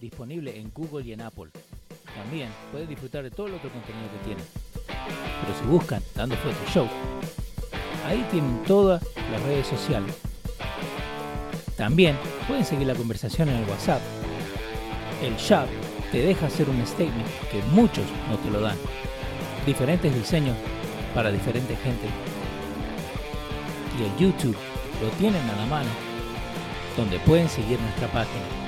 disponible en Google y en Apple. También pueden disfrutar de todo el otro contenido que tienen. Pero si buscan Dando Fuerte Show, ahí tienen todas las redes sociales. También pueden seguir la conversación en el WhatsApp. El shop te deja hacer un statement que muchos no te lo dan. Diferentes diseños para diferente gente. Y el YouTube lo tienen a la mano, donde pueden seguir nuestra página.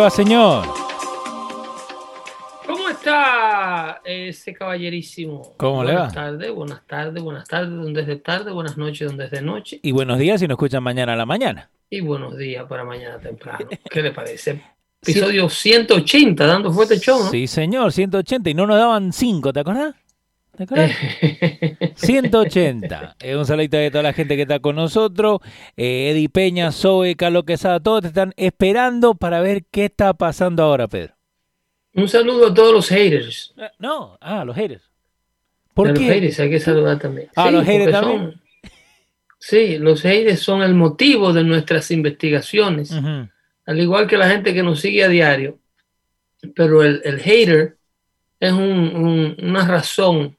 Va, señor? ¿Cómo está ese caballerísimo? ¿Cómo le va? Buenas tardes, buenas tardes, buenas tardes, donde es de tarde, buenas noches, donde es de noche. Y buenos días si nos escuchan mañana a la mañana. Y buenos días para mañana temprano. ¿Qué le parece? Episodio 180, dando fuerte show, ¿no? Sí, señor, 180. Y no nos daban 5, ¿te acordás? ¿Te acordás? 180. Eh, un saludito de toda la gente que está con nosotros. Eh, Eddie Peña, Zoe, Carlos Quesada, todos te están esperando para ver qué está pasando ahora, Pedro. Un saludo a todos los haters. Eh, No, ah, los haters. A ¿Por los qué? haters hay que saludar también. Ah, los haters también. son- sí, los haters son el motivo de nuestras investigaciones. Al igual que la gente que nos sigue a diario, pero el, el hater es un- un- una razón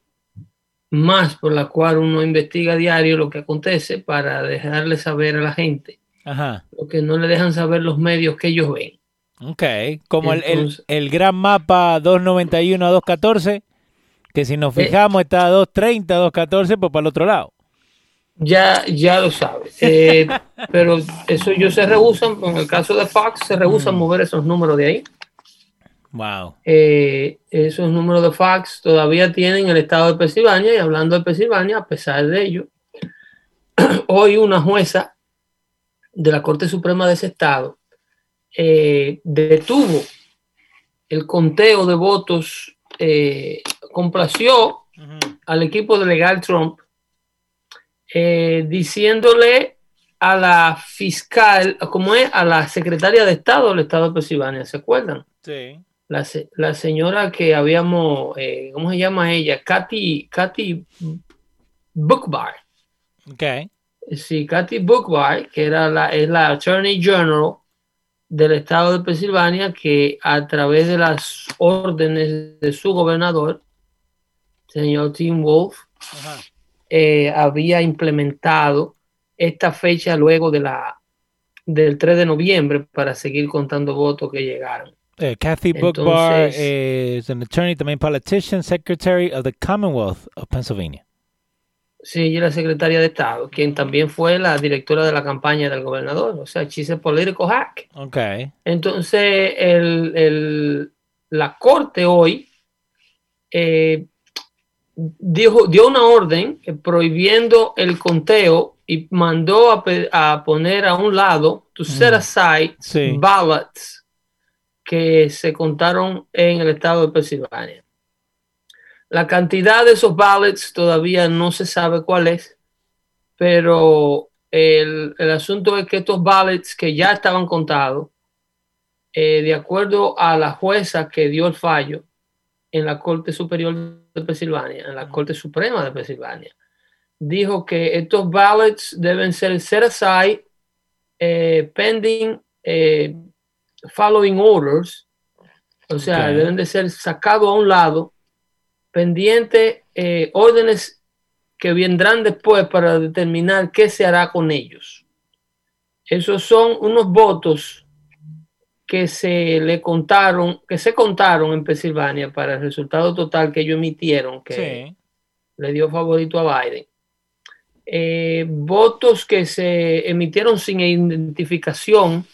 más por la cual uno investiga a diario lo que acontece para dejarle saber a la gente Ajá. lo que no le dejan saber los medios que ellos ven. Ok. Como el, el- gran mapa 291 a 214, que si nos Eh. fijamos está a 230, 214, pues para el otro lado. Ya, ya lo sabes. Eh, pero eso ellos se rehusan, en el caso de Fox, se rehusan mover esos números de ahí. Wow. Eh, esos números de fax todavía tienen el estado de Pensilvania y hablando de Pensilvania, a pesar de ello, hoy una jueza de la Corte Suprema de ese estado eh, detuvo el conteo de votos, eh, complació al equipo de legal Trump eh, diciéndole a la fiscal, como es, a la secretaria de Estado del estado de Pensilvania, ¿se acuerdan? Sí. La, la señora que habíamos, eh, ¿cómo se llama ella? Katy, Katy Bookbar. Ok. Sí, Katy Bookbar, que era la, es la Attorney General del estado de Pensilvania, que a través de las órdenes de su gobernador, señor Tim Wolf, Ajá. eh, había implementado esta fecha luego de la, del 3 de noviembre para seguir contando votos que llegaron. Eh, Kathy Bookbar es an attorney, también politician, secretary of the Commonwealth of Pennsylvania. Sí, ella es la secretaria de Estado, quien también fue la directora de la campaña del gobernador, o sea, she's a political hack. Ok. Entonces, el, el- la corte hoy eh, dijo, dio una orden prohibiendo el conteo y mandó a, a poner a un lado, to set Mm. aside Sí. ballots que se contaron en el estado de Pensilvania. La cantidad de esos ballots todavía no se sabe cuál es, pero el, el asunto es que estos ballots que ya estaban contados, eh, de acuerdo a la jueza que dio el fallo en la Corte Superior de Pensilvania, en la Corte Suprema de Pensilvania, dijo que estos ballots deben ser set aside eh, pending eh, following orders, o sea, deben de ser sacados a un lado, pendiente eh, órdenes que vendrán después para determinar qué se hará con ellos. Esos son unos votos que se le contaron, que se contaron en Pensilvania para el resultado total que ellos emitieron, que Sí. le dio favorito a Biden. Eh, votos que se emitieron sin identificación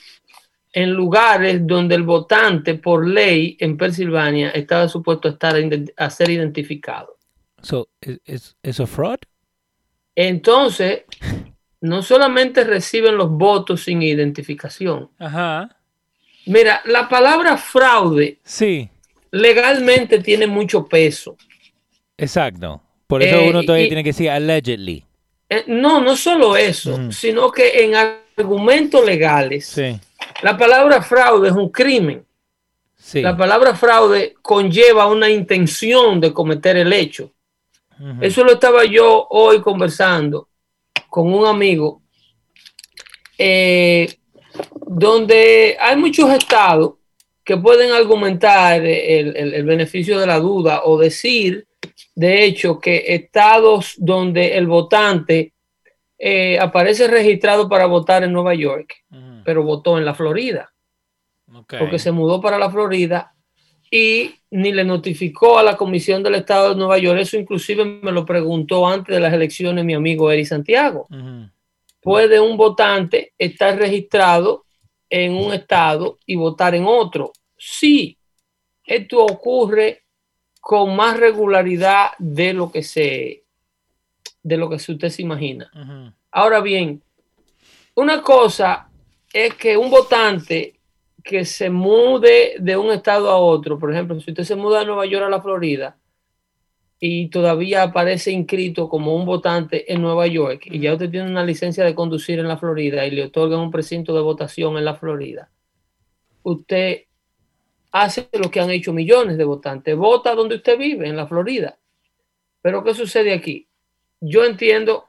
en lugares donde el votante por ley en Pensilvania estaba supuesto a, estar, a ser identificado. So, ¿es, es, eso fraud? Entonces, no solamente reciben los votos sin identificación. Ajá. Mira, la palabra fraude Sí, legalmente tiene mucho peso. exacto. Por eso Eh, uno todavía y- tiene que decir allegedly. Eh, no, no solo eso, Mm. sino que en argumentos legales, Sí, la palabra fraude es un crimen. sí. La palabra fraude conlleva una intención de cometer el hecho. Eso lo estaba yo hoy conversando con un amigo, eh, donde hay muchos estados que pueden argumentar el, el- el beneficio de la duda o decir, de hecho, que estados donde el votante eh, aparece registrado para votar en Nueva York, pero votó en la Florida Ok. porque se mudó para la Florida y ni le notificó a la Comisión del Estado de Nueva York. Eso inclusive me lo preguntó antes de las elecciones mi amigo Eri Santiago. ¿Puede un votante estar registrado en un estado y votar en otro? Sí, esto ocurre con más regularidad de lo que se de lo que usted se imagina. Ahora bien, una cosa es que un votante que se mude de un estado a otro, por ejemplo, si usted se muda de Nueva York a la Florida y todavía aparece inscrito como un votante en Nueva York y ya usted tiene una licencia de conducir en la Florida y le otorgan un precinto de votación en la Florida, usted hace lo que han hecho millones de votantes, vota donde usted vive, en la Florida. Pero ¿qué sucede aquí? Yo entiendo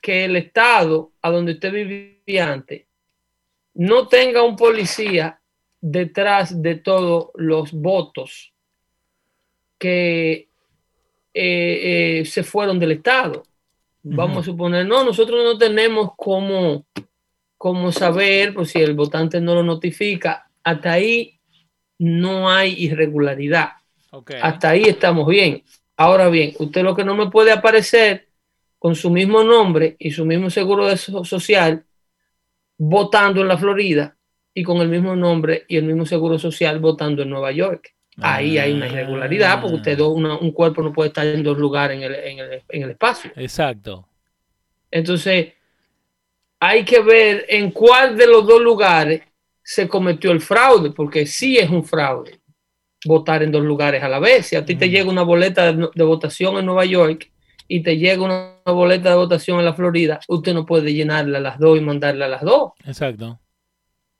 que el estado a donde usted vivía antes no tenga un policía detrás de todos los votos que eh, eh, se fueron del estado. Vamos a suponer, no, nosotros no tenemos cómo, cómo saber, pues si el votante no lo notifica, hasta ahí no hay irregularidad. Ok. Hasta ahí estamos bien. Ahora bien, usted lo que no me puede aparecer con su mismo nombre y su mismo seguro social votando en la Florida y con el mismo nombre y el mismo seguro social votando en Nueva York. Ahí hay una irregularidad porque usted do- una- un cuerpo no puede estar en dos lugares en el, en el- en el espacio. Exacto. Entonces, hay que ver en cuál de los dos lugares se cometió el fraude, porque sí es un fraude votar en dos lugares a la vez. Si a ti te Mm. llega una boleta de, de votación en Nueva York y te llega una, boleta de votación en la Florida, usted no puede llenarla a las dos y mandarla a las dos. Exacto.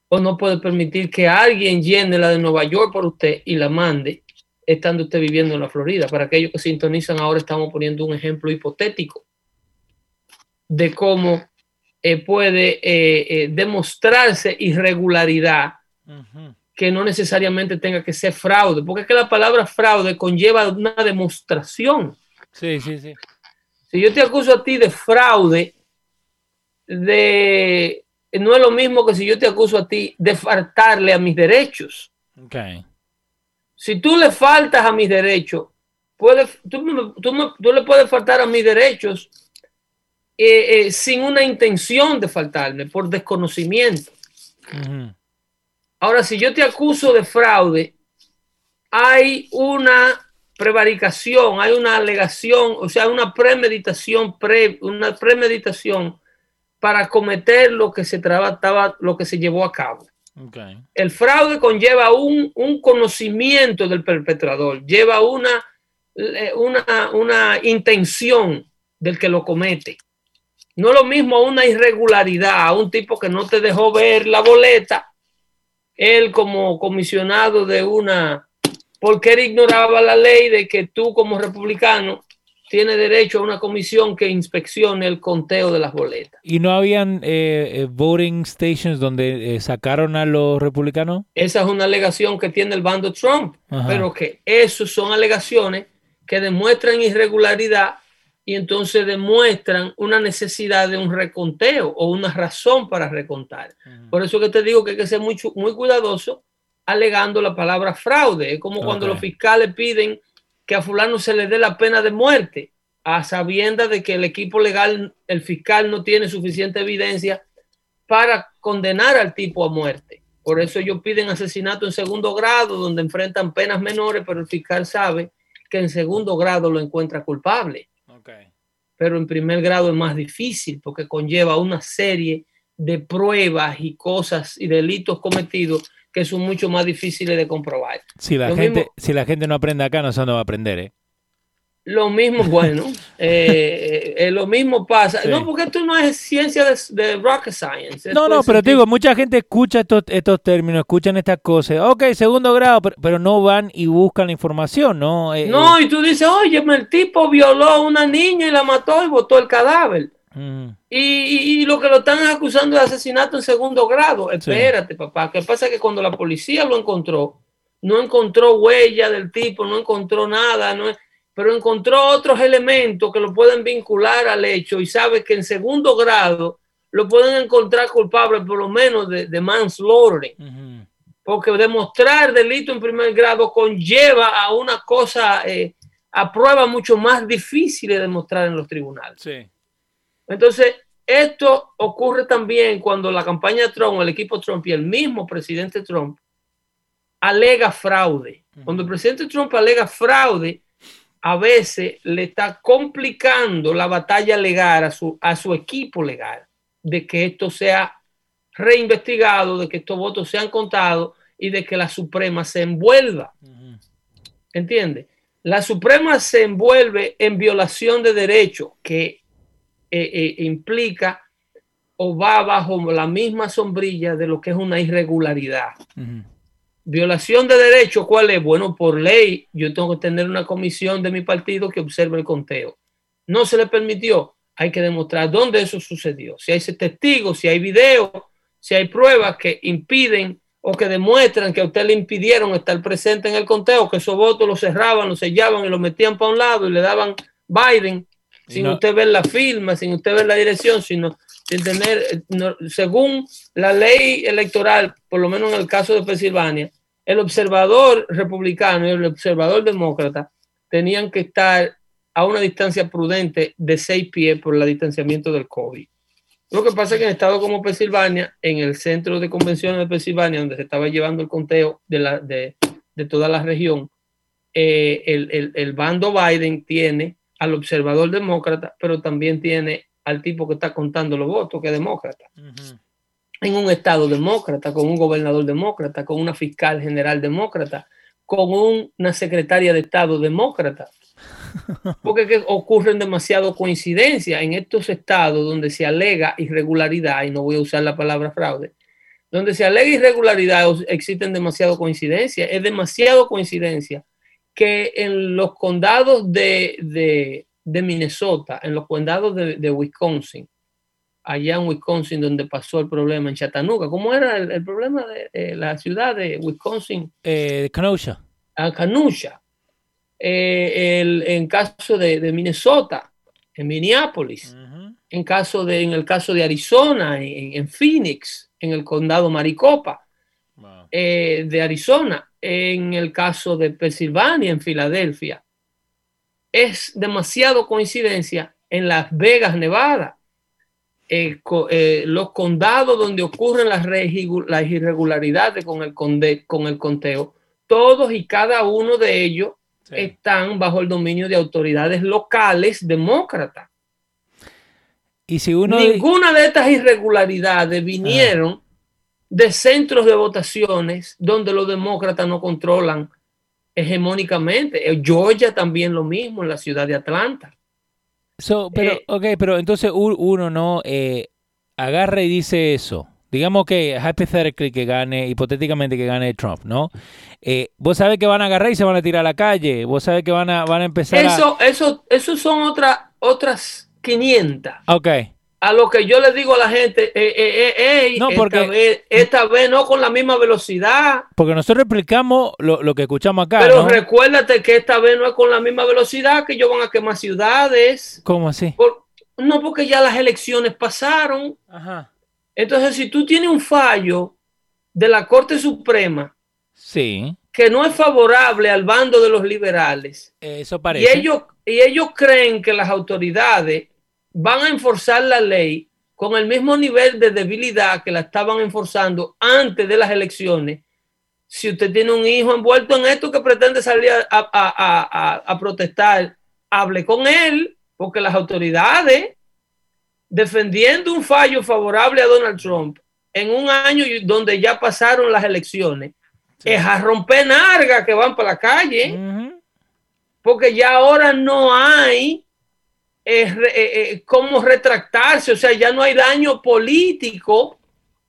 O no puede permitir que alguien llene la de Nueva York por usted y la mande estando usted viviendo en la Florida. Para aquellos que sintonizan ahora estamos poniendo un ejemplo hipotético de cómo eh, puede eh, eh, demostrarse irregularidad que no necesariamente tenga que ser fraude, porque es que la palabra fraude conlleva una demostración. Sí, sí, sí. Si yo te acuso a ti de fraude, de no es lo mismo que si yo te acuso a ti de faltarle a mis derechos. Ok. Si tú le faltas a mis derechos, puedes, tú, tú tú le puedes faltar a mis derechos eh, eh, sin una intención de faltarme, por desconocimiento. Ahora, si yo te acuso de fraude, hay una prevaricación, hay una alegación, o sea, una premeditación, pre, una premeditación para cometer lo que se trataba, lo que se llevó a cabo. Ok. El fraude conlleva un, un conocimiento del perpetrador, lleva una, eh, una, una intención del que lo comete. No es lo mismo una irregularidad, a un tipo que no te dejó ver la boleta, él como comisionado de una, porque él ignoraba la ley de que tú como republicano tiene derecho a una comisión que inspeccione el conteo de las boletas. ¿Y no habían eh, eh, voting stations donde eh, sacaron a los republicanos? Esa es una alegación que tiene el bando Trump, Ajá. pero que eso son alegaciones que demuestran irregularidad y entonces demuestran una necesidad de un reconteo o una razón para recontar. Por eso que te digo que hay que ser muy, muy cuidadoso alegando la palabra fraude. Es como cuando los fiscales piden que a fulano se le dé la pena de muerte, a sabiendas de que el equipo legal, el fiscal no tiene suficiente evidencia para condenar al tipo a muerte. Por eso ellos piden asesinato en segundo grado, donde enfrentan penas menores, pero el fiscal sabe que en segundo grado lo encuentra culpable pero en primer grado es más difícil porque conlleva una serie de pruebas y cosas y delitos cometidos que son mucho más difíciles de comprobar. Si la, Lo gente, mismo- si la gente no aprende acá, no sé dónde va a aprender, ¿eh? Lo mismo, bueno, eh, eh, lo mismo pasa. Sí. No, porque esto no es ciencia de, de rocket science. No, Esto no, pero te digo, mucha gente escucha estos, estos términos, escuchan estas cosas. Ok, segundo grado, pero, pero no van y buscan la información, ¿no? Eh, No, y tú dices, oye, el tipo violó a una niña y la mató y botó el cadáver. Mm, Y, y- y lo que lo están acusando de asesinato en segundo grado. Espérate, papá. ¿Qué pasa? Que cuando la policía lo encontró, no encontró huella del tipo, no encontró nada, no, pero encontró otros elementos que lo pueden vincular al hecho y sabe que en segundo grado lo pueden encontrar culpable por lo menos de, de manslaughter. Porque demostrar delito en primer grado conlleva a una cosa, eh, a pruebas mucho más difíciles de demostrar en los tribunales. Sí. Entonces, esto ocurre también cuando la campaña Trump, el equipo Trump y el mismo presidente Trump alega fraude. Cuando el presidente Trump alega fraude, a veces le está complicando la batalla legal a su, a su equipo legal de que esto sea reinvestigado, de que estos votos sean contados y de que la Suprema se envuelva. ¿Entiende? La Suprema se envuelve en violación de derechos que eh, eh, implica o va bajo la misma sombrilla de lo que es una irregularidad. Violación de derechos, ¿cuál es? Bueno, por ley, yo tengo que tener una comisión de mi partido que observe el conteo. No se le permitió, hay que demostrar dónde eso sucedió. Si hay testigos, si hay videos, si hay pruebas que impiden o que demuestran que a usted le impidieron estar presente en el conteo, que esos votos los cerraban, los sellaban y los metían para un lado y le daban Biden, sin no- usted ver la firma, sin usted ver la dirección, sino sin tener, eh, no- según la ley electoral, por lo menos en el caso de Pensilvania, el observador republicano y el observador demócrata tenían que estar a una distancia prudente de seis pies por el distanciamiento del COVID. Lo que pasa es que en estados como Pensilvania, en el centro de convenciones de Pensilvania, donde se estaba llevando el conteo de, la, de, de toda la región, eh, el, el- el bando Biden tiene al observador demócrata, pero también tiene al tipo que está contando los votos, que es demócrata. En un estado demócrata, con un gobernador demócrata, con una fiscal general demócrata, con un- una secretaria de Estado demócrata. Porque que ocurren demasiado coincidencias en estos estados donde se alega irregularidad, y no voy a usar la palabra fraude, donde se alega irregularidad existen demasiado coincidencias. Es demasiado coincidencia que en los condados de, de- de Minnesota, en los condados de, de Wisconsin, allá en Wisconsin donde pasó el problema en Chattanooga, ¿cómo era el, el problema de, la ciudad de Wisconsin? Eh, Kenosha. a Canusha. Eh, el- en caso de, de Minnesota, en Minneapolis, en, caso de, en el caso de Arizona, en, en Phoenix, en el condado Maricopa Wow. eh, de Arizona, en el caso de Pensilvania, en Filadelfia. Es demasiado coincidencia en Las Vegas, Nevada. eh, co- eh, los condados donde ocurren las, las irregularidades con el, conde- con el conteo, todos y cada uno de ellos Sí. están bajo el dominio de autoridades locales demócratas. Y si uno... Ninguna de estas irregularidades vinieron de centros de votaciones donde los demócratas no controlan hegemónicamente. Eh, Georgia también lo mismo en la ciudad de Atlanta. So, pero, Eh, ok, pero entonces uno no eh, agarra y dice eso, digamos que hypothetically que gane, hipotéticamente que gane Trump, ¿no? Eh, vos sabés que van a agarrar y se van a tirar a la calle, vos sabés que van a, van a empezar Eso, eso, eso son otras otras 500. Ok. A lo que yo le digo a la gente, eh, eh, eh, ey, No, esta, porque- vez, esta vez no con la misma velocidad, Porque nosotros explicamos lo, lo que escuchamos acá, pero ¿no? recuérdate que esta vez no es con la misma velocidad, que ellos van a quemar ciudades. ¿Cómo así? Por- no, porque ya las elecciones pasaron. Ajá. Entonces, si tú tienes un fallo de la Corte Suprema Sí, que no es favorable al bando de los liberales, eso y parece. ellos, y ellos creen que las autoridades van a enforzar la ley con el mismo nivel de debilidad que la estaban enforzando antes de las elecciones. Si usted tiene un hijo envuelto en esto que pretende salir a, a- a- a- a protestar, hable con él, porque las autoridades, defendiendo un fallo favorable a Donald Trump en un año donde ya pasaron las elecciones, es a romper narga que van para la calle porque ya ahora no hay eh, eh, cómo retractarse, o sea, ya no hay daño político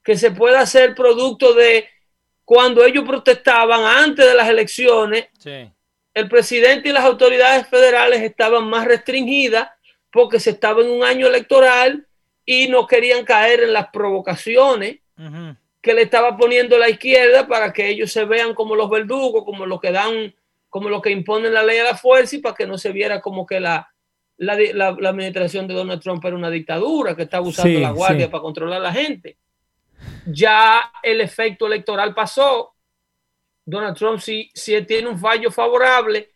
que se pueda hacer producto de cuando ellos protestaban antes de las elecciones, Sí. el presidente y las autoridades federales estaban más restringidas porque se estaba en un año electoral y no querían caer en las provocaciones que le estaba poniendo la izquierda para que ellos se vean como los verdugos, como los que dan, como los que imponen la ley a la fuerza y para que no se viera como que la, la, la- la administración de Donald Trump era una dictadura que estaba usando Sí, la guardia sí. para controlar a la gente. Ya el efecto electoral pasó. Donald Trump si, si tiene un fallo favorable,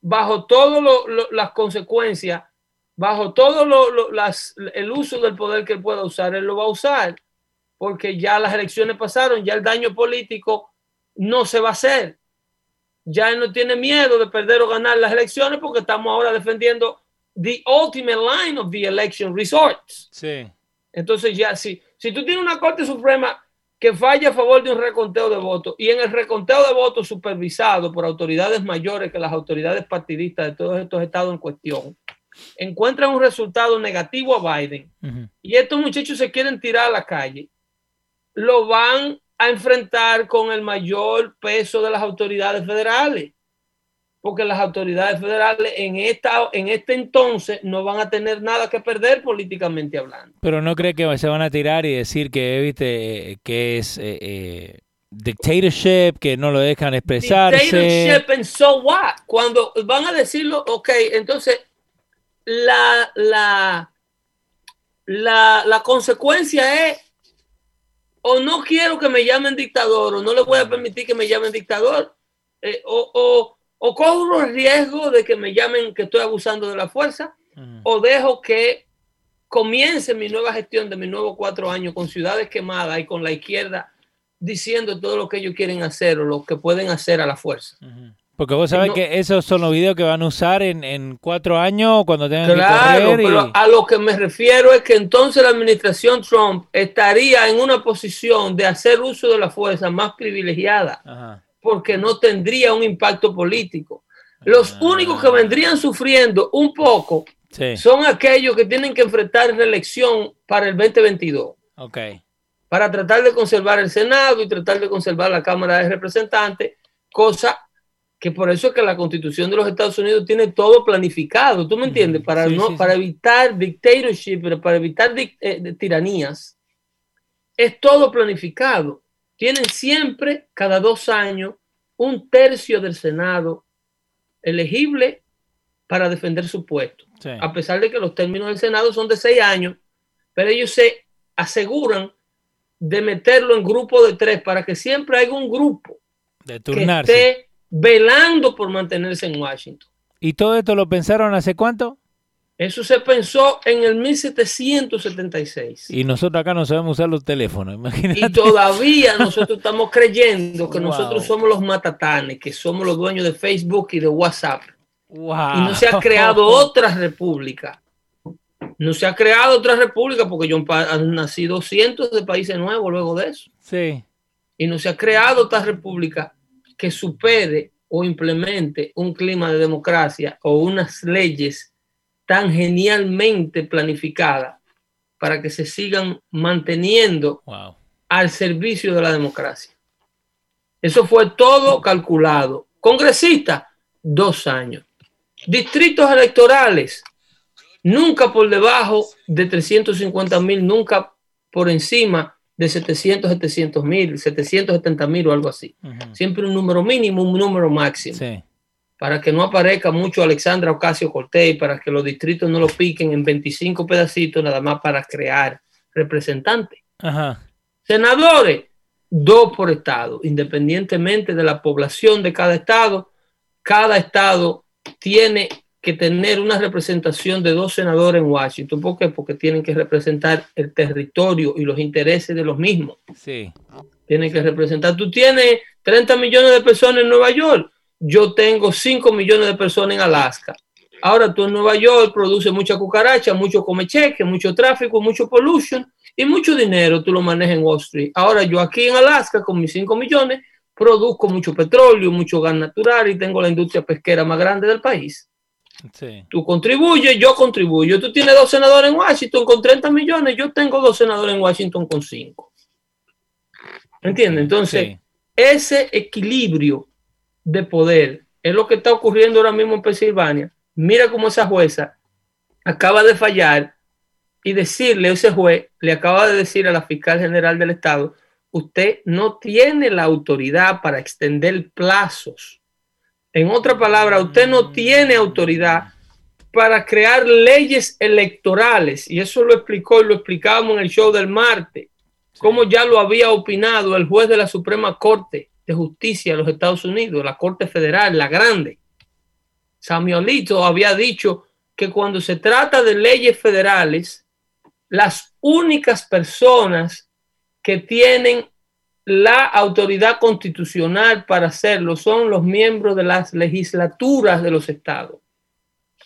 bajo todas las consecuencias, bajo todo lo- lo- las, el uso del poder que él pueda usar, él lo va a usar porque ya las elecciones pasaron, ya el daño político no se va a hacer. Ya él no tiene miedo de perder o ganar las elecciones porque estamos ahora defendiendo the ultimate line of the election resorts. Sí. Entonces ya si, si tú tienes una Corte Suprema que falla a favor de un reconteo de votos y en el reconteo de votos supervisado por autoridades mayores que las autoridades partidistas de todos estos estados en cuestión, encuentran un resultado negativo a Biden, Ujú. y estos muchachos se quieren tirar a la calle, lo van a enfrentar con el mayor peso de las autoridades federales. Porque las autoridades federales en, esta, en este entonces no van a tener nada que perder políticamente hablando. Pero no cree que se van a tirar y decir que, viste, que es eh, eh, dictatorship, que no lo dejan expresarse. Dictatorship and so what? Cuando van a decirlo, ok, entonces la, la, la, la consecuencia es o no quiero que me llamen dictador o no le voy a permitir que me llamen dictador eh, o, o, o corro el riesgo de que me llamen que estoy abusando de la fuerza o dejo que comience mi nueva gestión de mis nuevos cuatro años con ciudades quemadas y con la izquierda diciendo todo lo que ellos quieren hacer o lo que pueden hacer a la fuerza. Porque vos sabés No. que esos son los videos que van a usar en, en cuatro años cuando tengan Claro, que correr. y- pero a lo que me refiero es que entonces la administración Trump estaría en una posición de hacer uso de la fuerza más privilegiada Ajá. Porque no tendría un impacto político. Los Ah. únicos que vendrían sufriendo un poco Sí, son aquellos que tienen que enfrentar reelección para el 2022. ok. para tratar de conservar el Senado y tratar de conservar la Cámara de Representantes, cosa que por eso es que la Constitución de los Estados Unidos tiene todo planificado, ¿tú me entiendes? Para, Sí, no, sí, para evitar dictatorship, para evitar eh, tiranías, es todo planificado. Tienen siempre, cada dos años, un tercio del Senado elegible para defender su puesto Sí. a pesar de que los términos del Senado son de seis años, pero ellos se aseguran de meterlo en grupo de tres para que siempre haya un grupo De que esté velando por mantenerse en Washington. ¿Y todo esto lo pensaron hace cuánto? Eso se pensó en el 1776. Y nosotros acá no sabemos usar los teléfonos, Y imagínate. todavía nosotros estamos creyendo que Wow. nosotros somos los matatanes, que somos los dueños de Facebook y de WhatsApp. Wow. y no se ha creado otra república. No se ha creado otra república porque Pa- han nacido cientos de países nuevos luego de eso. Sí. Y no se ha creado otra república que supere o implemente un clima de democracia o unas leyes tan genialmente planificadas para que se sigan manteniendo Wow. al servicio de la democracia. Eso fue todo calculado. Congresista, dos años. Distritos electorales, nunca por debajo de 350 mil, nunca por encima de 700, 700 mil, 770 mil o algo así. Siempre un número mínimo, un número máximo. Para que no aparezca mucho Alexandra Ocasio Cortés, para que los distritos no lo piquen en 25 pedacitos, nada más para crear representantes. Senadores, dos por estado, independientemente de la población de cada estado. Cada estado tiene que tener una representación de dos senadores en Washington. ¿Por qué? Porque tienen que representar el territorio y los intereses de los mismos. Sí. Tienen que representar. Tú tienes 30 millones de personas en Nueva York. Yo tengo 5 millones de personas en Alaska. Ahora tú en Nueva York produces mucha cucaracha, mucho come cheque, mucho tráfico, mucho pollution y mucho dinero. Tú lo manejas en Wall Street. Ahora yo aquí en Alaska con mis 5 millones produzco mucho petróleo, mucho gas natural y tengo la industria pesquera más grande del país. Tú contribuyes, yo contribuyo. Tú tienes dos senadores en Washington con 30 millones, yo tengo dos senadores en Washington con 5. ¿Entiendes? Entonces, ese equilibrio de poder. Es lo que está ocurriendo ahora mismo en Pensilvania. Mira cómo esa jueza acaba de fallar y decirle, ese juez le acaba de decir a la fiscal general del estado, usted no tiene la autoridad para extender plazos en otra palabra, usted no tiene autoridad para crear leyes electorales. Y eso lo explicó y lo explicábamos en el show del martes, como ya lo había opinado el juez de la Suprema Corte de Justicia de los Estados Unidos, la Corte Federal, la grande. Samuelito había dicho que cuando se trata de leyes federales, las únicas personas que tienen la autoridad constitucional para hacerlo son los miembros de las legislaturas de los estados.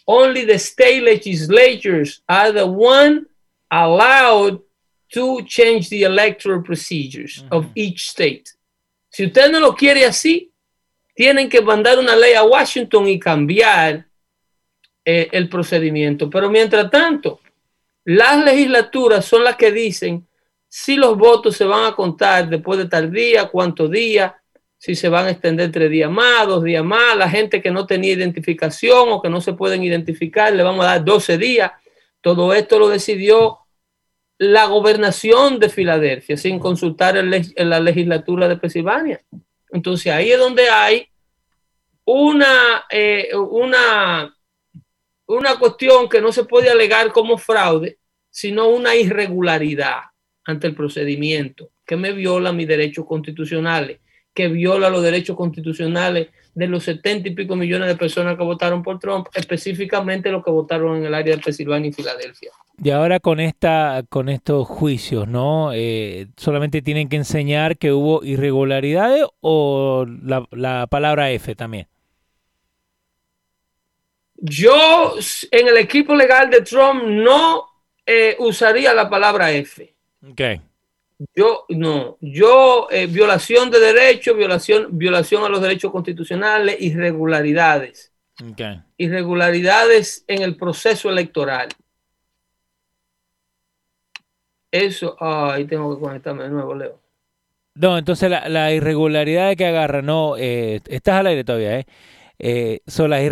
Only the state legislatures are the one allowed to change the electoral procedures of each state. Si usted no lo quiere así, tienen que mandar una ley a Washington y cambiar eh, el procedimiento. Pero mientras tanto, las legislaturas son las que dicen si los votos se van a contar después de tal día, cuántos días, si se van a extender tres días más, dos días más, la gente que no tenía identificación o que no se pueden identificar, le vamos a dar 12 días. Todo esto lo decidió la gobernación de Filadelfia sin consultar en, la legislatura de Pensilvania. Entonces ahí es donde hay una, eh, una, una cuestión que no se puede alegar como fraude, sino una irregularidad ante el procedimiento, que me viola mis derechos constitucionales, que viola los derechos constitucionales de los setenta y pico millones de personas que votaron por Trump, específicamente los que votaron en el área de Pensilvania y Filadelfia. Y ahora con esta, con estos juicios, ¿no? Eh, solamente tienen que enseñar que hubo irregularidades o la, palabra F también. Yo en el equipo legal de Trump no eh, usaría la palabra F. Okay. Yo no, yo eh, violación de derechos, violación, violación a los derechos constitucionales, irregularidades. Irregularidades en el proceso electoral. Eso, ahí tengo que conectarme de nuevo, Leo. No, entonces la, la irregularidad que agarra, no, eh, estás al aire todavía, ¿eh? eh, son las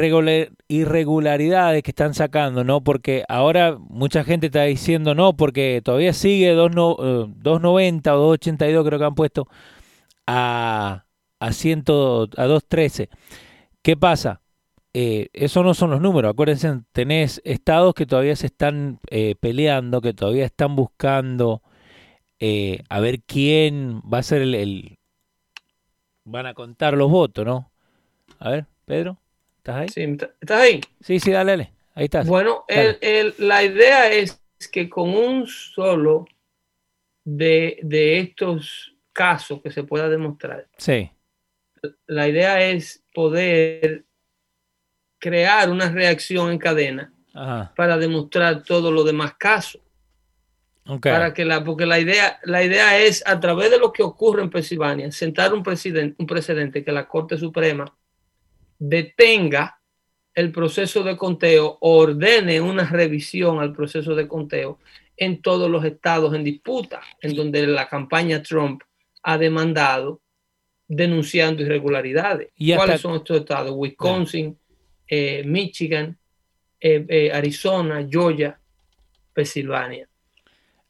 irregularidades que están sacando, ¿no? Porque ahora mucha gente está diciendo no, porque todavía sigue 2.90 eh, o 2.82 creo que han puesto a, a, 100, a 2.13. ¿Qué pasa? Eh, esos no son los números. Acuérdense, tenés estados que todavía se están eh, peleando, que todavía están buscando a ver quién va a ser el, el, Van a contar los votos, ¿no? A ver. Pedro, ¿estás ahí? Sí, ¿estás ahí? Sí, sí, dale, dale. Ahí estás. Bueno, la idea es que con un solo de, estos casos que se pueda demostrar, sí. la idea es poder crear una reacción en cadena para demostrar todos los demás casos. Para que la, porque la idea, la idea es, a través de lo que ocurre en Pensilvania, sentar un, presidente, un precedente que la Corte Suprema detenga el proceso de conteo, ordene una revisión al proceso de conteo en todos los estados en disputa, en donde la campaña Trump ha demandado denunciando irregularidades. ¿Cuáles son estos estados? Wisconsin, eh, Michigan, eh, eh, Arizona, Georgia, Pensilvania.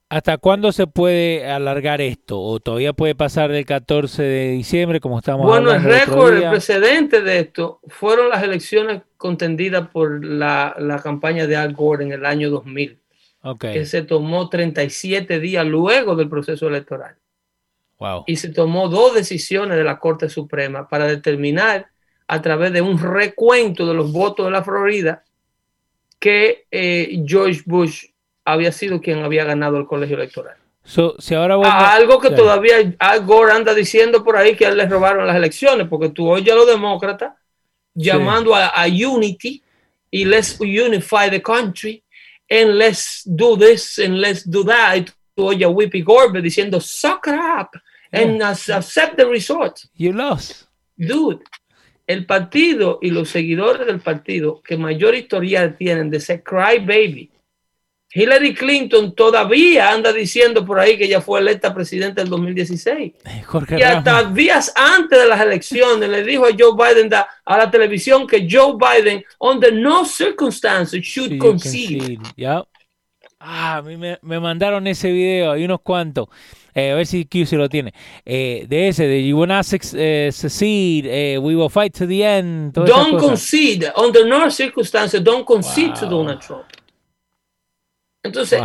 ¿Hasta cuándo se puede alargar esto? ¿O todavía puede pasar del 14 de diciembre, como estamos bueno, Bueno, el récord, el precedente de esto fueron las elecciones contendidas por la, campaña de Al Gore en el año 2000, que se tomó 37 días luego del proceso electoral. Wow. Y se tomó dos decisiones de la Corte Suprema para determinar a través de un recuento de los votos de la Florida que eh, George Bush había sido quien había ganado el colegio electoral. si ahora algo que todavía Al Gore anda diciendo por ahí que a él le robaron las elecciones, porque tú oyes a los demócratas llamando a, unity y let's unify the country and let's do this and let's do that. Y tú oyes a Whippy Gorbe diciendo suck it up and accept the results. You lost. Dude, el partido y los seguidores del partido que mayor historial tienen de ser cry baby Hillary Clinton todavía anda diciendo por ahí que ella fue electa presidenta en 2016. Eh, y hasta días antes de las elecciones le dijo a Joe Biden a la televisión que Joe Biden, under no circumstances, should concede. Ah, a mí me, mandaron ese video, hay unos cuantos. Eh, a ver si Q se lo tiene. Eh, de ese, de You Will Secede, We Will Fight to the End. Don't concede, under no circumstances, don't concede to Donald Trump. Entonces,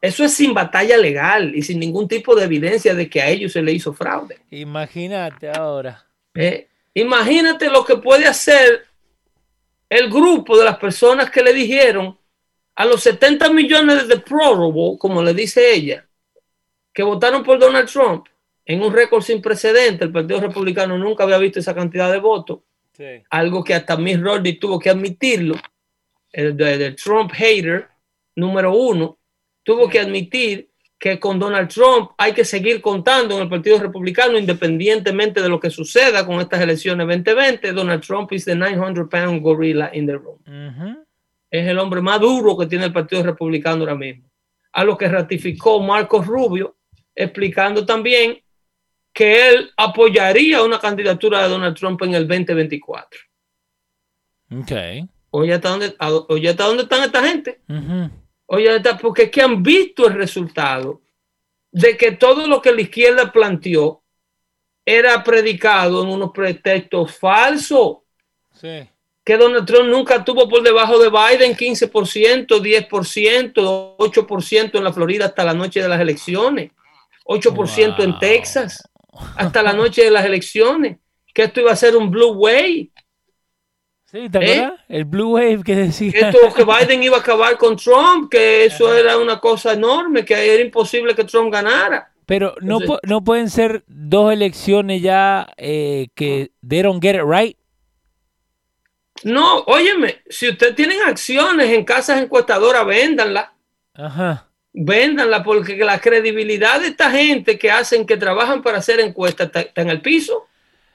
eso es sin batalla legal y sin ningún tipo de evidencia de que a ellos se le hizo fraude. Imagínate ahora. Eh, imagínate lo que puede hacer el grupo de las personas que le dijeron a los 70 millones de prórrogo, como le dice ella, que votaron por Donald Trump en un récord sin precedente. El Partido Republicano nunca había visto esa cantidad de votos. Algo que hasta Mitt Romney tuvo que admitirlo. El, Trump hater número uno, tuvo que admitir que con Donald Trump hay que seguir contando en el Partido Republicano independientemente de lo que suceda con estas elecciones 2020. Donald Trump is the 900 pound gorilla in the room. Es el hombre más duro que tiene el Partido Republicano ahora mismo. A lo que ratificó Marcos Rubio, explicando también que él apoyaría una candidatura de Donald Trump en el 2024. Okay. Oye, ¿hasta dónde, oye, ¿hasta dónde están esta gente? Oye, porque es que han visto el resultado de que todo lo que la izquierda planteó era predicado en unos pretextos falsos. Sí. Que Donald Trump nunca tuvo por debajo de Biden 15%, 10%, 8% en la Florida hasta la noche de las elecciones, 8% en Texas hasta la noche de las elecciones, que esto iba a ser un blue way, Sí, ¿te ¿Eh? El Blue Wave que decía. que Biden iba a acabar con Trump, que eso era una cosa enorme, que era imposible que Trump ganara. Pero no, no pueden ser dos elecciones ya eh, que they don't get it right. No, óyeme, si ustedes tienen acciones en casas encuestadoras, véndanlas. Ajá. Véndanlas porque la credibilidad de esta gente que hacen, que trabajan para hacer encuestas, está en el piso.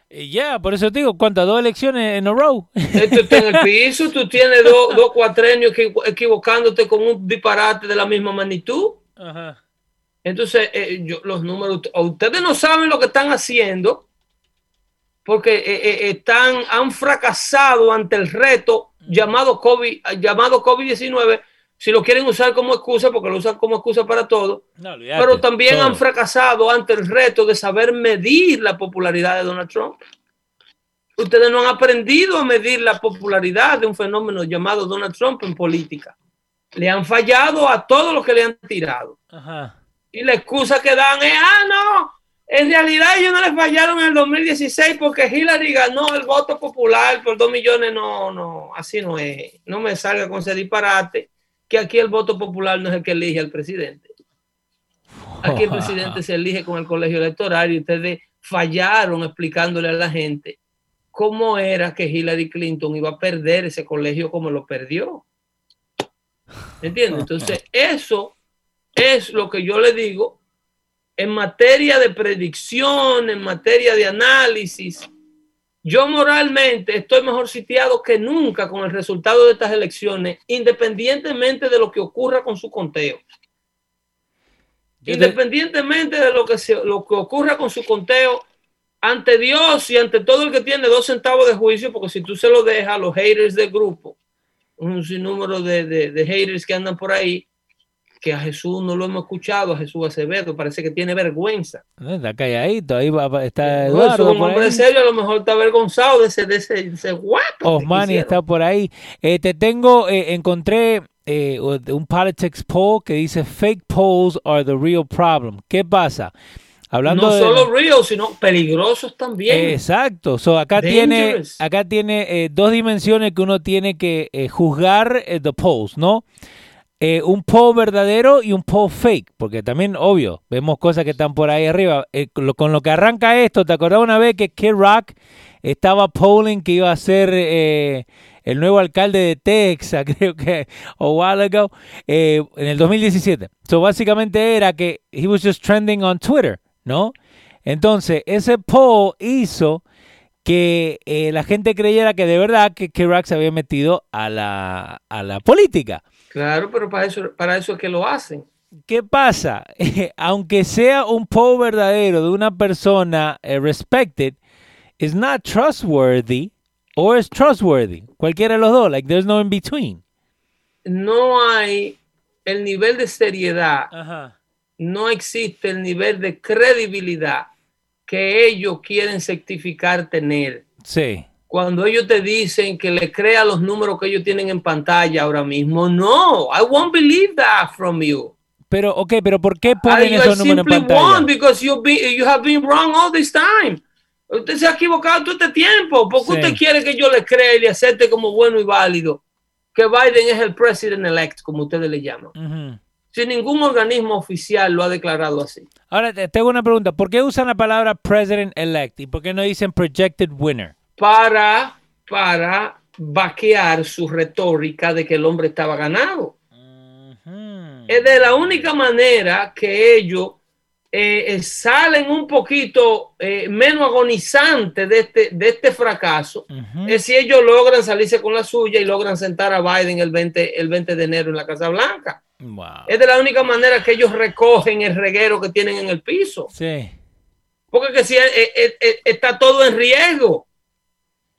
Ya, por eso te digo, ¿cuántas? ¿Dos elecciones en a row? Esto está en el piso, tú tienes dos, dos cuatrenios equivocándote con un disparate de la misma magnitud. Ajá. Entonces, eh, yo, los números, ustedes no saben lo que están haciendo porque eh, eh, están, han fracasado ante el reto llamado COVID, llamado COVID-19 si lo quieren usar como excusa, porque lo usan como excusa para todo, pero también han fracasado ante el reto de saber medir la popularidad de Donald Trump. Ustedes no han aprendido a medir la popularidad de un fenómeno llamado Donald Trump en política. Le han fallado a todos los que le han tirado. Y la excusa que dan es, ah, no, en realidad ellos no les fallaron en el 2016 porque Hillary ganó el voto popular por dos millones. No, no, así no es. No me salga con ese disparate que aquí el voto popular no es el que elige al presidente. Aquí el presidente se elige con el colegio electoral y ustedes fallaron explicándole a la gente cómo era que Hillary Clinton iba a perder ese colegio como lo perdió. ¿Entiendes? Entonces, eso es lo que yo le digo en materia de predicción, en materia de análisis yo moralmente estoy mejor sitiado que nunca con el resultado de estas elecciones, independientemente de lo que ocurra con su conteo. Independientemente de lo que, se, lo que ocurra con su conteo, ante Dios y ante todo el que tiene dos centavos de juicio, porque si tú se lo dejas a los haters del grupo, un sinnúmero de, de, de haters que andan por ahí, que a Jesús no lo hemos escuchado, a Jesús Acevedo, parece que tiene vergüenza. Está calladito, ahí va, está Eduardo. No, un hombre serio, a lo mejor está avergonzado de ese, de ese, de ese guapo. Osmani está por ahí. Eh, te tengo, eh, encontré eh, un politics poll que dice fake polls are the real problem. ¿Qué pasa? Hablando no solo real, sino peligrosos también. Exacto. So, acá tiene, acá tiene dos dimensiones que uno tiene que juzgar the polls, ¿no? Eh, un poll verdadero y un poll fake, porque también, obvio, vemos cosas que están por ahí arriba. Eh, con, lo, que arranca esto, ¿te acordás una vez que Kid Rock estaba polling que iba a ser eh, el nuevo alcalde de Texas, creo que, a while ago, en el 2017? So, básicamente era que he was just trending on Twitter, ¿no? Entonces, ese poll hizo que la gente creyera que de verdad que Kid Rock se había metido a la, a la política. Claro, pero para eso, para eso es que lo hacen. ¿Qué pasa? Aunque sea un poll verdadero de una persona eh, respected, is not trustworthy or is trustworthy. Cualquiera de los dos. Like there's no in between. No hay el nivel de seriedad. No existe el nivel de credibilidad que ellos quieren certificar tener. Sí cuando ellos te dicen que le crea los números que ellos tienen en pantalla ahora mismo. No, I won't believe that from you. Pero, ok, pero ¿por qué ponen esos números en pantalla? Won because you, you have been wrong all this time. Usted se ha equivocado todo este tiempo. ¿Por qué usted quiere que yo le crea y le acepte como bueno y válido que Biden es el president elect, como ustedes le llaman? Si ningún organismo oficial lo ha declarado así. Ahora, tengo una pregunta. ¿Por qué usan la palabra president elect y por qué no dicen projected winner? Para, para vaquear su retórica de que el hombre estaba ganado. Es de la única manera que ellos eh, eh, salen un poquito eh, menos agonizantes de este, de este fracaso, es si ellos logran salirse con la suya y logran sentar a Biden el 20, el 20 de enero en la Casa Blanca. Es de la única manera que ellos recogen el reguero que tienen en el piso. Sí. Porque que si está todo en riesgo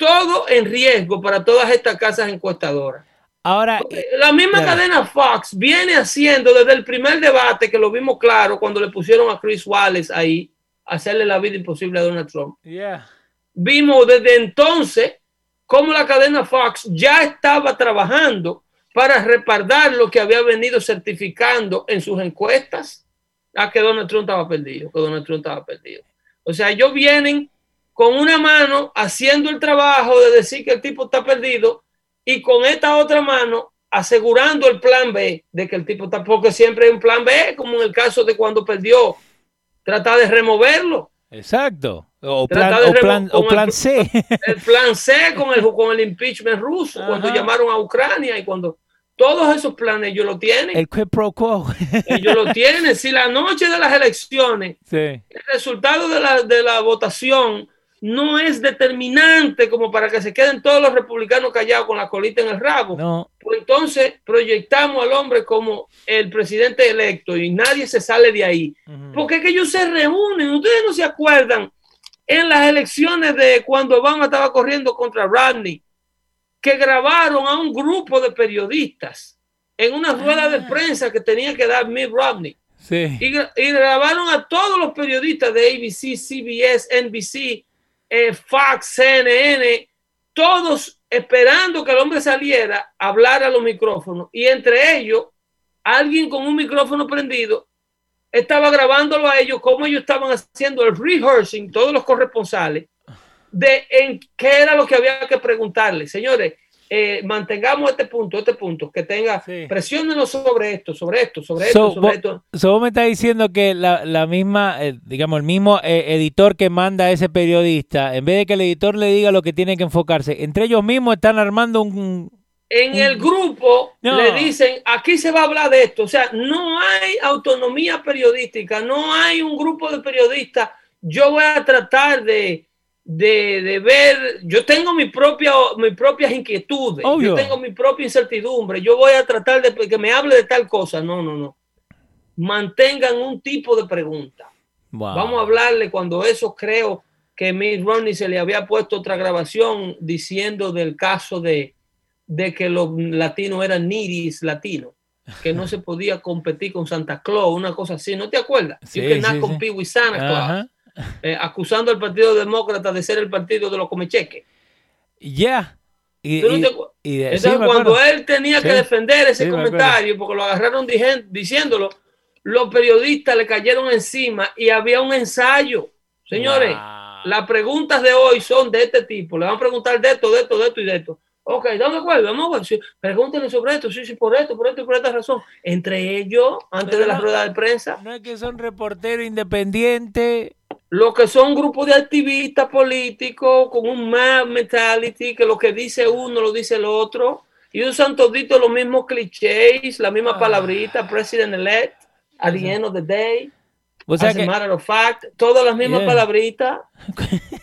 todo en riesgo para todas estas casas encuestadoras. Ahora, la misma cadena Fox viene haciendo desde el primer debate que lo vimos claro cuando le pusieron a Chris Wallace ahí a hacerle la vida imposible a Donald Trump. Vimos desde entonces cómo la cadena Fox ya estaba trabajando para respaldar lo que había venido certificando en sus encuestas a que Donald Trump estaba perdido, que Donald Trump estaba perdido. O sea, ellos vienen con una mano haciendo el trabajo de decir que el tipo está perdido y con esta otra mano asegurando el plan B de que el tipo está, porque siempre hay un plan B, como en el caso de cuando perdió, trata de removerlo. Exacto. O plan, o plan, C. El plan C con el, con el impeachment ruso, cuando llamaron a Ucrania y cuando todos esos planes ellos lo tienen. El quid pro quo. ellos lo tienen. Si la noche de las elecciones, el resultado de la, de la votación no es determinante como para que se queden todos los republicanos callados con la colita en el rabo. No. Pues entonces proyectamos al hombre como el presidente electo y nadie se sale de ahí. Porque es que ellos se reúnen, ustedes no se acuerdan en las elecciones de cuando Obama estaba corriendo contra Rodney, que grabaron a un grupo de periodistas en una rueda de ah. prensa que tenía que dar Mitt Romney. Sí. Y, y grabaron a todos los periodistas de ABC, CBS, NBC, eh, Fox, CNN, todos esperando que el hombre saliera a hablar a los micrófonos y entre ellos alguien con un micrófono prendido estaba grabándolo a ellos como ellos estaban haciendo el rehearsing, todos los corresponsales, de en qué era lo que había que preguntarle. Señores, eh, mantengamos este punto, este punto, que tenga, sí. sobre esto, sobre esto, sobre esto, sobre esto. So vos me estás diciendo que la, misma, eh, digamos, el mismo eh, editor que manda a ese periodista, en vez de que el editor le diga lo que tiene que enfocarse, entre ellos mismos están armando un... En el grupo le dicen, aquí se va a hablar de esto, o sea, no hay autonomía periodística, no hay un grupo de periodistas, yo voy a tratar de de, ver, yo tengo mi propia, mis propias inquietudes, yo tengo mi propia incertidumbre, yo voy a tratar de que me hable de tal cosa, no, no, no. mantengan un tipo de pregunta. Wow. Vamos a hablarle cuando eso creo que Mitt Romney se le había puesto otra grabación diciendo del caso de, de que los latinos eran niris latinos, que no se podía competir con Santa Claus, una cosa así, ¿no te acuerdas? Sí, you sí, sí. with Santa Claus. Eh, acusando al Partido Demócrata de ser el partido de los comecheques. Ya. Y, ¿Tú no y- te acu- y de- Entonces, sí, me cuando él tenía que defender ese Sí, comentario, porque lo agarraron diciéndolo, los periodistas le cayeron encima y había un ensayo. Señores, Wow. las preguntas de hoy son de este tipo. Le van a preguntar de esto, de esto, de esto y de esto. Ok, ¿dónde acuerdo? Vamos. Sí, pregúntenle sobre esto, sí, sí, por esto, por esto y por esta razón. Entre ellos, antes Pero de la no- rueda de prensa, No es que son reporteros independientes. lo que son grupos de activistas políticos con un mad mentality, que lo que dice uno lo dice el otro, y usan todito los mismos clichés, la misma Ah. palabrita, president elect, at the end of the day, O sea as a matter of fact, todas las mismas Yeah. palabritas.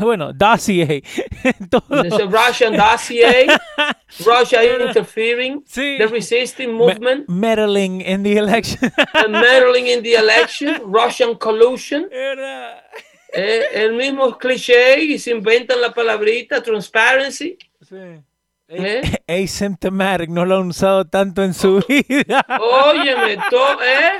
bueno, dossier. Todo. Russian dossier, Russia interfering, Sí. the resisting Me- movement, meddling in the election. the meddling in the election, Russian collusion. Era- Eh, el mismo cliché y se inventan la palabrita transparency. Sí. ¿eh? Asymptomatic, no lo han usado tanto en su vida. Óyeme, to- ¿eh?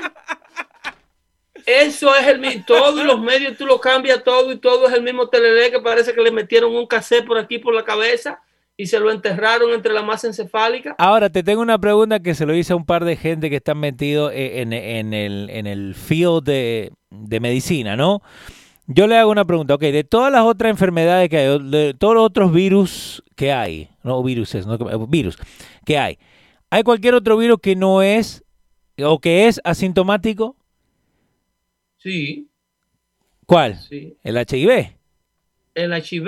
Eso es el mismo. Todos los medios tú lo cambias todo y todo es el mismo telele que parece que le metieron un cassette por aquí por la cabeza y se lo enterraron entre la masa encefálica. Ahora, te tengo una pregunta que se lo hice a un par de gente que están metidos en, en el, en el field de, medicina, ¿no? Yo le hago una pregunta, ok, de todas las otras enfermedades que hay, de todos los otros virus que hay, no viruses, no virus que hay, ¿hay cualquier otro virus que no es o que es asintomático? Sí, ¿Cuál? sí. El HIV. El HIV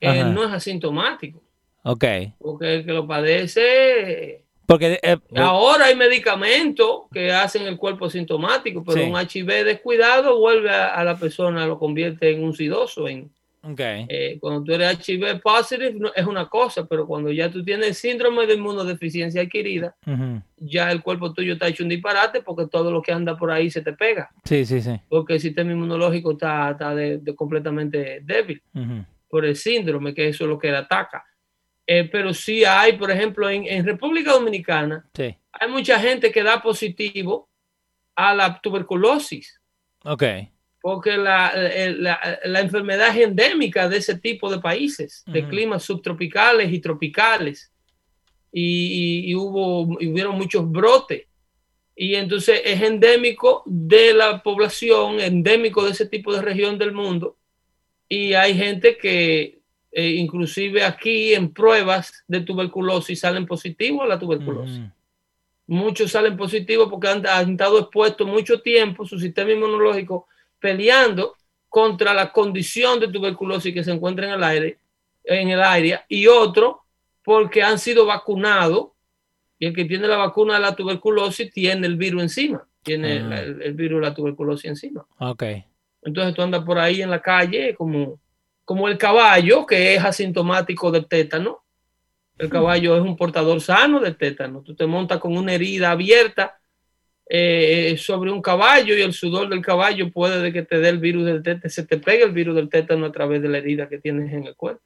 eh, no es asintomático, Ok. porque el que lo padece. Porque eh, Ahora hay medicamentos que hacen el cuerpo asintomático, pero Sí. un HIV descuidado vuelve a, a la persona, lo convierte en un sidoso, en, ok. Eh, cuando tú eres HIV positive no- es una cosa, pero cuando ya tú tienes síndrome de inmunodeficiencia adquirida, ya el cuerpo tuyo está hecho un disparate porque todo lo que anda por ahí se te pega, Sí, sí, sí. porque el sistema inmunológico está, está de- de completamente débil por el síndrome, que eso es lo que le ataca. Eh, pero sí hay, por ejemplo, en, en República Dominicana, Sí. hay mucha gente que da positivo a la tuberculosis Ok. Porque la, el- la- la enfermedad es endémica de ese tipo de países, de climas subtropicales y tropicales. Y, hubo, y hubieron muchos brotes. Y entonces es endémico de la población, endémico de ese tipo de región del mundo. Y hay gente que, eh, inclusive aquí en pruebas de tuberculosis, salen positivos a la tuberculosis. Muchos salen positivos porque han, han estado expuestos mucho tiempo, su sistema inmunológico, peleando contra la condición de tuberculosis que se encuentra en el aire, en el área, y otro porque han sido vacunados, y el que tiene la vacuna de la tuberculosis tiene el virus encima, tiene Ah. el, el virus de la tuberculosis encima. Ok. Entonces tú andas por ahí en la calle como, como el caballo, que es asintomático del tétano. El caballo es un portador sano del tétano. Tú te montas con una herida abierta eh, sobre un caballo y el sudor del caballo puede de que te dé el virus del tétano, se te pegue el virus del tétano a través de la herida que tienes en el cuerpo.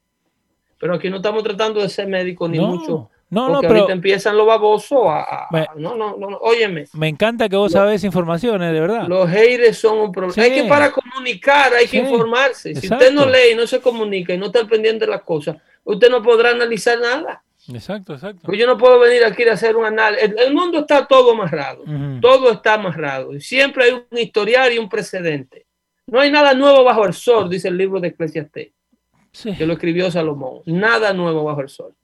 Pero aquí no estamos tratando de ser médicos ni no, mucho. no, no, pero ahorita empiezan los babosos a, a- Me- no, no, no, no, óyeme. me encanta que vos Lo- sabés informaciones, de verdad. Los haters son un problema. Sí. Hay que para comunicar, hay que informarse. Si usted no lee y no se comunica y no está pendiente de las cosas, usted no podrá analizar nada. Exacto, exacto. Pues yo no puedo venir aquí a hacer un análisis. El, el mundo está todo amarrado. Ujú. Todo está amarrado. Y siempre hay un historial y un precedente. No hay nada nuevo bajo el sol, dice el libro de Eclesiastés, Sí. que lo escribió Salomón. Nada nuevo bajo el sol.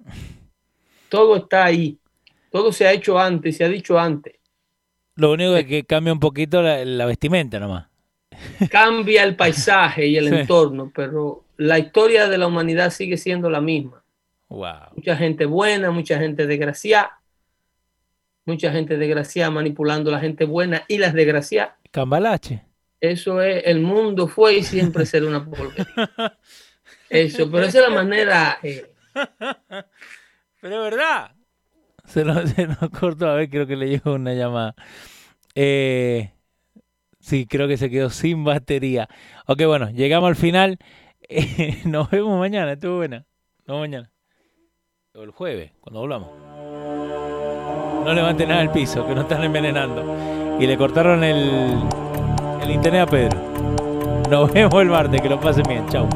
Todo está ahí. Todo se ha hecho antes, se ha dicho antes. Lo único es que cambia un poquito la, la vestimenta nomás. cambia el paisaje y el Sí. entorno, pero la historia de la humanidad sigue siendo la misma. Wow. Mucha gente buena, mucha gente desgraciada, mucha gente desgraciada manipulando a la gente buena y las desgraciadas. Cambalache. Eso es, el mundo fue y siempre será una porquería. Eso, pero esa es la manera. eh, Pero es verdad. Se nos, se nos cortó, a ver, creo que le llegó una llamada. Eh, sí, creo que se quedó sin batería. Ok, bueno, llegamos al final. Eh, nos vemos mañana, estuvo buena. Nos vemos mañana. El jueves, cuando volvamos. No levante nada del piso, que no están envenenando. Y le cortaron el, el internet a Pedro. Nos vemos el martes, que lo pasen bien. Chao.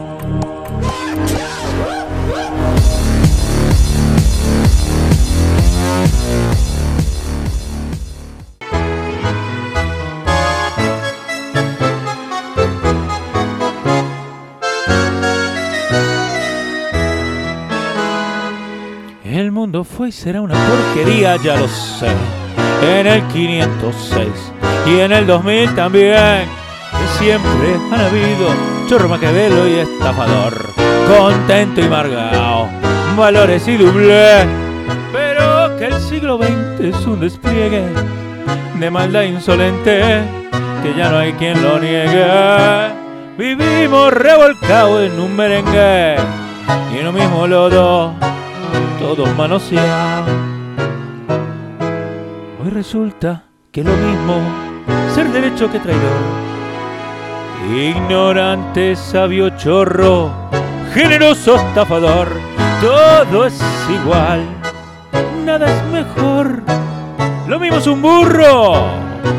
Mundo fue y será una porquería, ya lo sé. En el 506 y en el 2000 también. Que siempre han habido chorro maquiavelo y estafador. Contento y margao, valores y doble. Pero que el siglo XX es un despliegue de maldad insolente que ya no hay quien lo niegue. Vivimos revolcados en un merengue y en lo mismo lodo todos manoseados. Hoy resulta que lo mismo ser derecho que traidor. Ignorante, sabio, chorro, generoso, estafador, todo es igual, nada es mejor. Lo mismo es un burro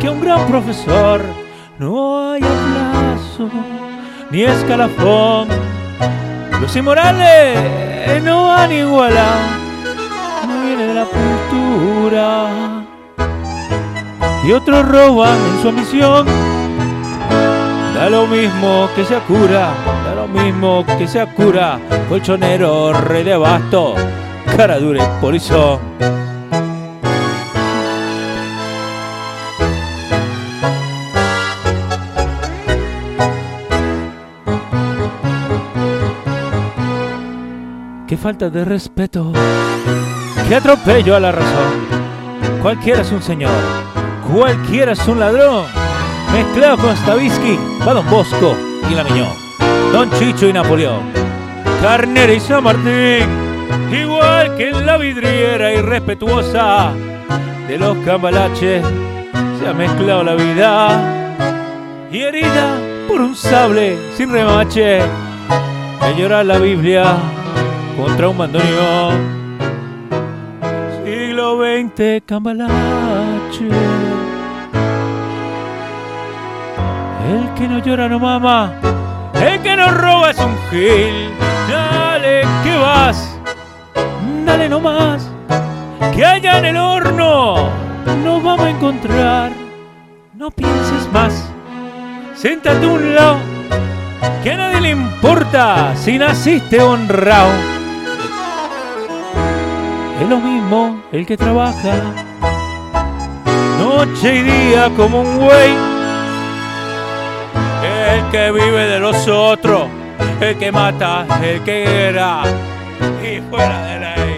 que un gran profesor. No hay aplazo ni escalafón. Los inmorales no han igualado, no viene de la cultura. Y otros roban en su ambición. Da lo mismo que sea cura, da lo mismo que sea cura, colchonero, rey de basto, cara dura y polizón. Qué falta de respeto, qué atropello a la razón. Cualquiera es un señor, cualquiera es un ladrón. Mezclado con Stavisky, va Don Bosco y la Miñón. Don Chicho y Napoleón. Carnera y San Martín, igual que en la vidriera irrespetuosa de los cambalaches, se ha mezclado la vida y herida por un sable sin remache. Me llora la Biblia contra un bandoneón. Siglo XX, cambalache. El que no llora no mama, el que no roba es un gil. Dale, que vas, dale nomás, que allá en el horno nos vamos a encontrar. No pienses más, siéntate un lado, que a nadie le importa si naciste honrado. Es lo mismo el que trabaja. Noche y día como un güey el que vive de los otros, el que mata, el que era. Y fuera de ley.